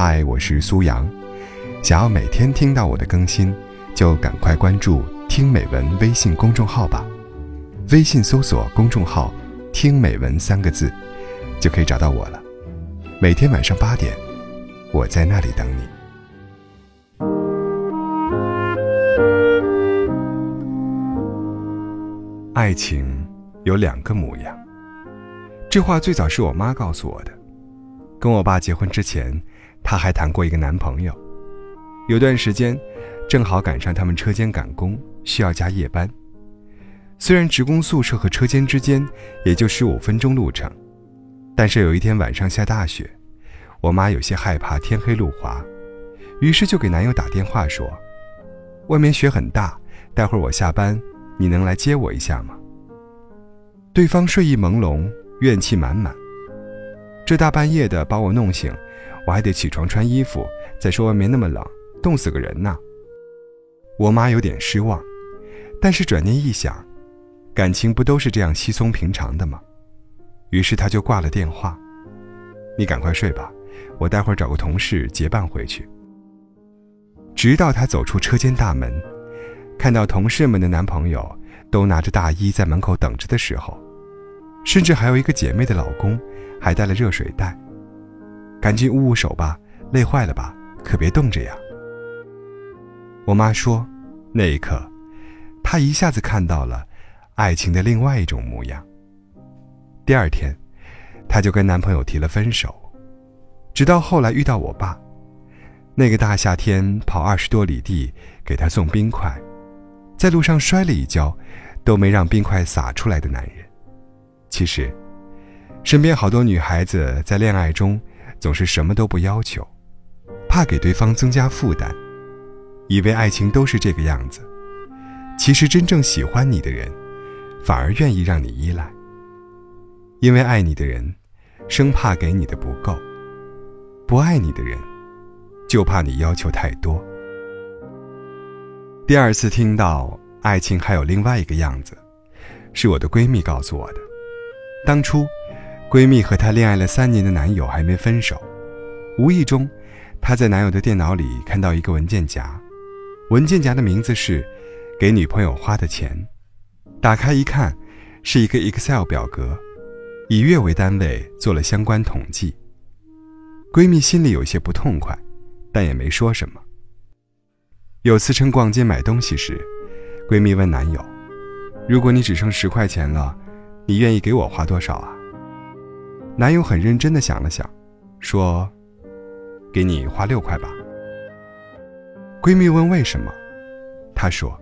嗨，我是苏阳。想要每天听到我的更新，就赶快关注“听美文”微信公众号吧。微信搜索公众号“听美文”三个字，就可以找到我了。每天晚上八点，我在那里等你。爱情有两个模样，这话最早是我妈告诉我的。跟我爸结婚之前，她还谈过一个男朋友。有段时间，正好赶上他们车间赶工，需要加夜班。虽然职工宿舍和车间之间也就十五分钟路程，但是有一天晚上下大雪，我妈有些害怕天黑路滑，于是就给男友打电话说：“外面雪很大，待会儿我下班，你能来接我一下吗？”对方睡意朦胧，怨气满满。这大半夜的把我弄醒，我还得起床穿衣服。再说外面那么冷，冻死个人呢。我妈有点失望，但是转念一想，感情不都是这样稀松平常的吗？于是她就挂了电话。你赶快睡吧，我待会儿找个同事结伴回去。直到她走出车间大门，看到同事们的男朋友都拿着大衣在门口等着的时候，甚至还有一个姐妹的老公。还带了热水袋，赶紧捂捂手吧，累坏了吧？可别冻着呀。我妈说，那一刻，她一下子看到了爱情的另外一种模样。第二天，她就跟男朋友提了分手，直到后来遇到我爸，那个大夏天跑二十多里地给她送冰块，在路上摔了一跤，都没让冰块洒出来的男人，其实。身边好多女孩子在恋爱中总是什么都不要求，怕给对方增加负担，以为爱情都是这个样子。其实真正喜欢你的人，反而愿意让你依赖，因为爱你的人生怕给你的不够，不爱你的人就怕你要求太多。第二次听到爱情还有另外一个样子，是我的闺蜜告诉我的，当初。闺蜜和她恋爱了三年的男友还没分手，无意中，她在男友的电脑里看到一个文件夹，文件夹的名字是“给女朋友花的钱”。打开一看，是一个 Excel 表格，以月为单位做了相关统计。闺蜜心里有些不痛快，但也没说什么。有次趁逛街买东西时，闺蜜问男友：“如果你只剩十块钱了，你愿意给我花多少啊？”男友很认真的想了想，说：“给你花六块吧。”闺蜜问为什么，她说：“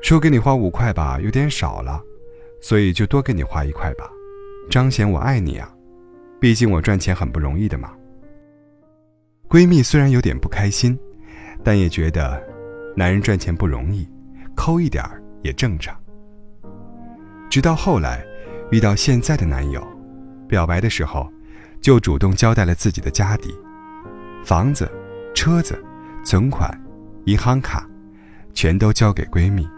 说给你花五块吧，有点少了，所以就多给你花一块吧，彰显我爱你啊，毕竟我赚钱很不容易的嘛。”闺蜜虽然有点不开心，但也觉得男人赚钱不容易，抠一点儿也正常。直到后来遇到现在的男友。表白的时候，就主动交代了自己的家底，房子、车子、存款、银行卡，全都交给闺蜜，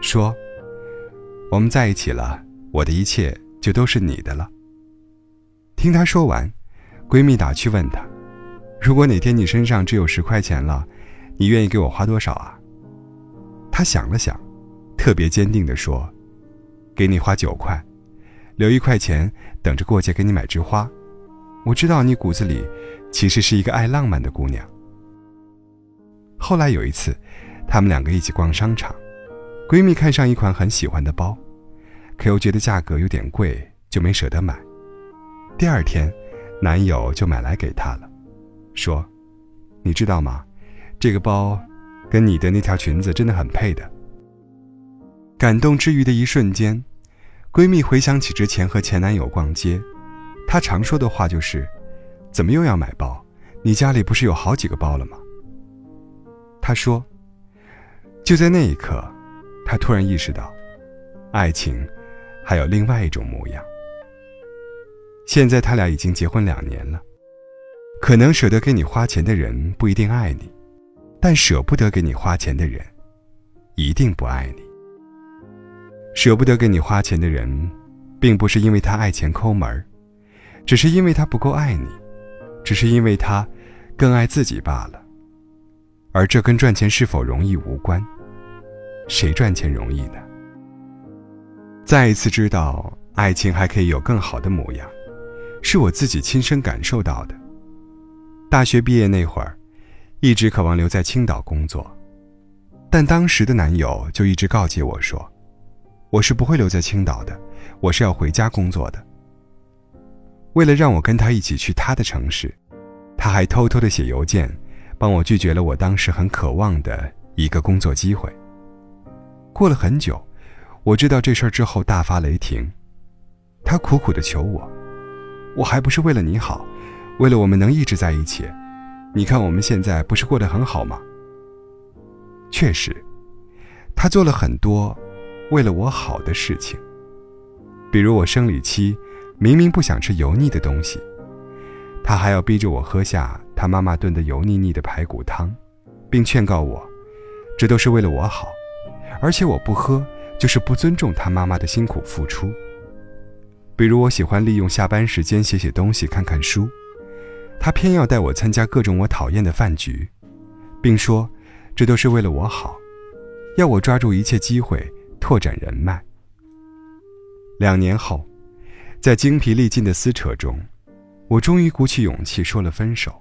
说：“我们在一起了，我的一切就都是你的了。”听她说完，闺蜜打趣问她：“如果哪天你身上只有十块钱了，你愿意给我花多少啊？”她想了想，特别坚定地说：“给你花九块。”留一块钱，等着过节给你买枝花。我知道你骨子里其实是一个爱浪漫的姑娘。后来有一次，他们两个一起逛商场，闺蜜看上一款很喜欢的包，可又觉得价格有点贵，就没舍得买。第二天，男友就买来给她了，说：“你知道吗？这个包跟你的那条裙子真的很配的。”感动之余的一瞬间。闺蜜回想起之前和前男友逛街，她常说的话就是：“怎么又要买包？你家里不是有好几个包了吗？”她说：“就在那一刻，她突然意识到，爱情还有另外一种模样。现在他俩已经结婚两年了，可能舍得给你花钱的人不一定爱你，但舍不得给你花钱的人，一定不爱你。”舍不得给你花钱的人，并不是因为他爱钱抠门儿，只是因为他不够爱你，只是因为他更爱自己罢了。而这跟赚钱是否容易无关。谁赚钱容易呢？再一次知道爱情还可以有更好的模样，是我自己亲身感受到的。大学毕业那会儿，一直渴望留在青岛工作，但当时的男友就一直告诫我说：“我是不会留在青岛的，我是要回家工作的。”为了让我跟他一起去他的城市，他还偷偷的写邮件，帮我拒绝了我当时很渴望的一个工作机会。过了很久，我知道这事儿之后大发雷霆，他苦苦的求我，我还不是为了你好，为了我们能一直在一起，你看我们现在不是过得很好吗？确实，他做了很多为了我好的事情，比如我生理期。明明不想吃油腻的东西，他还要逼着我喝下他妈妈炖的油腻腻的排骨汤，并劝告我，这都是为了我好，而且我不喝就是不尊重他妈妈的辛苦付出。比如我喜欢利用下班时间写写东西、看看书，他偏要带我参加各种我讨厌的饭局，并说这都是为了我好，要我抓住一切机会拓展人脉。两年后。在精疲力尽的撕扯中，我终于鼓起勇气说了分手。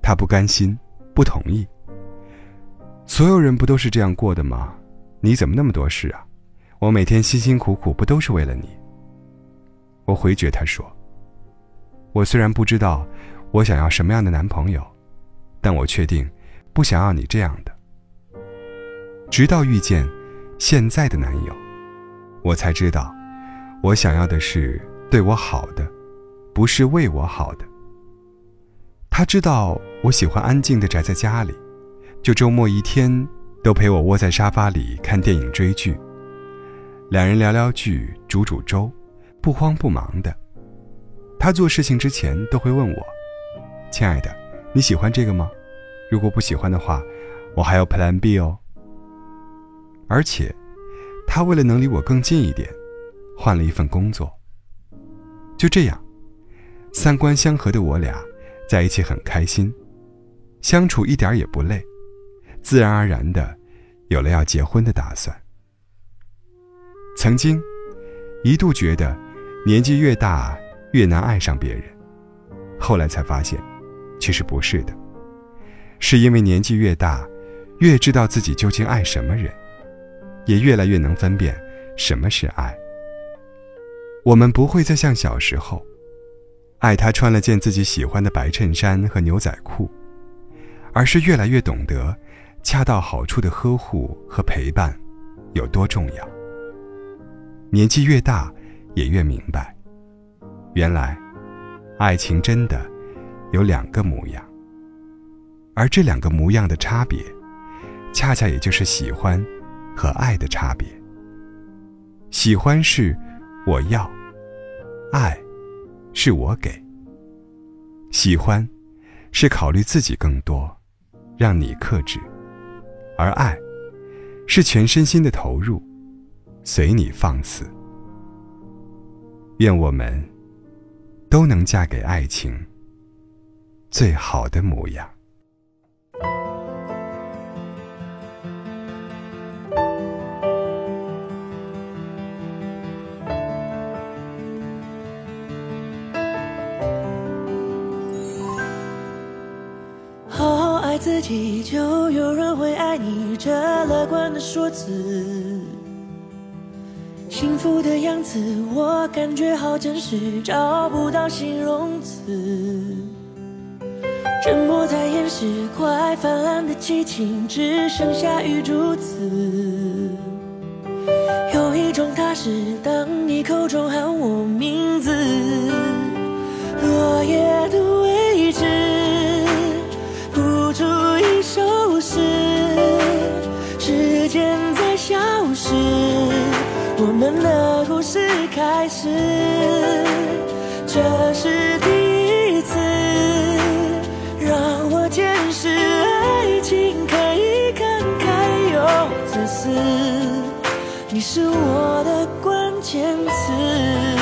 他不甘心，不同意。所有人不都是这样过的吗？你怎么那么多事啊？我每天辛辛苦苦不都是为了你？我回绝他说：“我虽然不知道我想要什么样的男朋友，但我确定不想要你这样的。”直到遇见现在的男友，我才知道。我想要的是对我好的，不是为我好的。他知道我喜欢安静的宅在家里，就周末一天都陪我窝在沙发里看电影追剧，两人聊聊剧，煮煮粥，不慌不忙的。他做事情之前都会问我：“亲爱的，你喜欢这个吗？如果不喜欢的话，我还有 Plan B 哦。”而且，他为了能离我更近一点。换了一份工作。就这样，三观相合的我俩在一起很开心，相处一点也不累，自然而然的有了要结婚的打算。曾经一度觉得年纪越大越难爱上别人，后来才发现，其实不是的，是因为年纪越大，越知道自己究竟爱什么人，也越来越能分辨什么是爱。我们不会再像小时候，爱他穿了件自己喜欢的白衬衫和牛仔裤，而是越来越懂得，恰到好处的呵护和陪伴，有多重要。年纪越大，也越明白，原来，爱情真的有两个模样，而这两个模样的差别，恰恰也就是喜欢和爱的差别。喜欢是。我要爱，是我给；喜欢，是考虑自己更多，让你克制；而爱，是全身心的投入，随你放肆。愿我们都能嫁给爱情最好的模样。就有人会爱你，这乐观的说辞，幸福的样子，我感觉好真实，找不到形容词。沉默在掩饰快泛滥的激情，只剩下雨珠子。有一种踏实，当你口中喊我名字，是开始，这是第一次让我见识爱情可以慷慨又自私。你是我的关键词。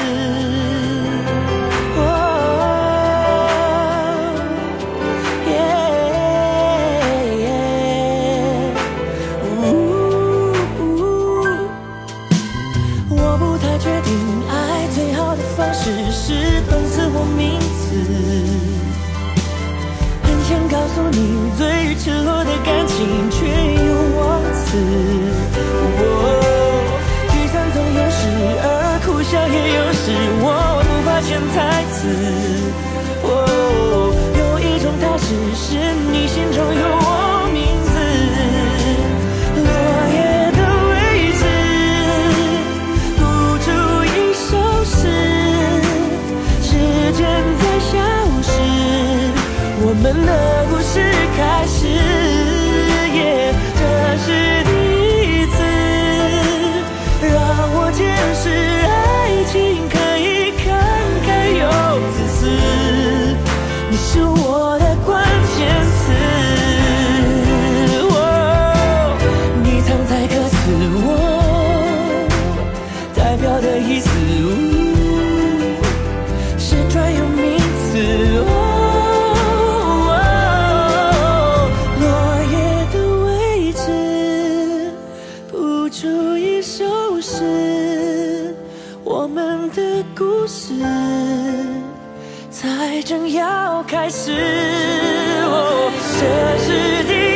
赤裸的感情，却又忘词。哦沮丧总有时，而苦笑也有时，我不怕潜台词。哦，有一种踏实，是你心中有我。才正要开始，哦，这是第。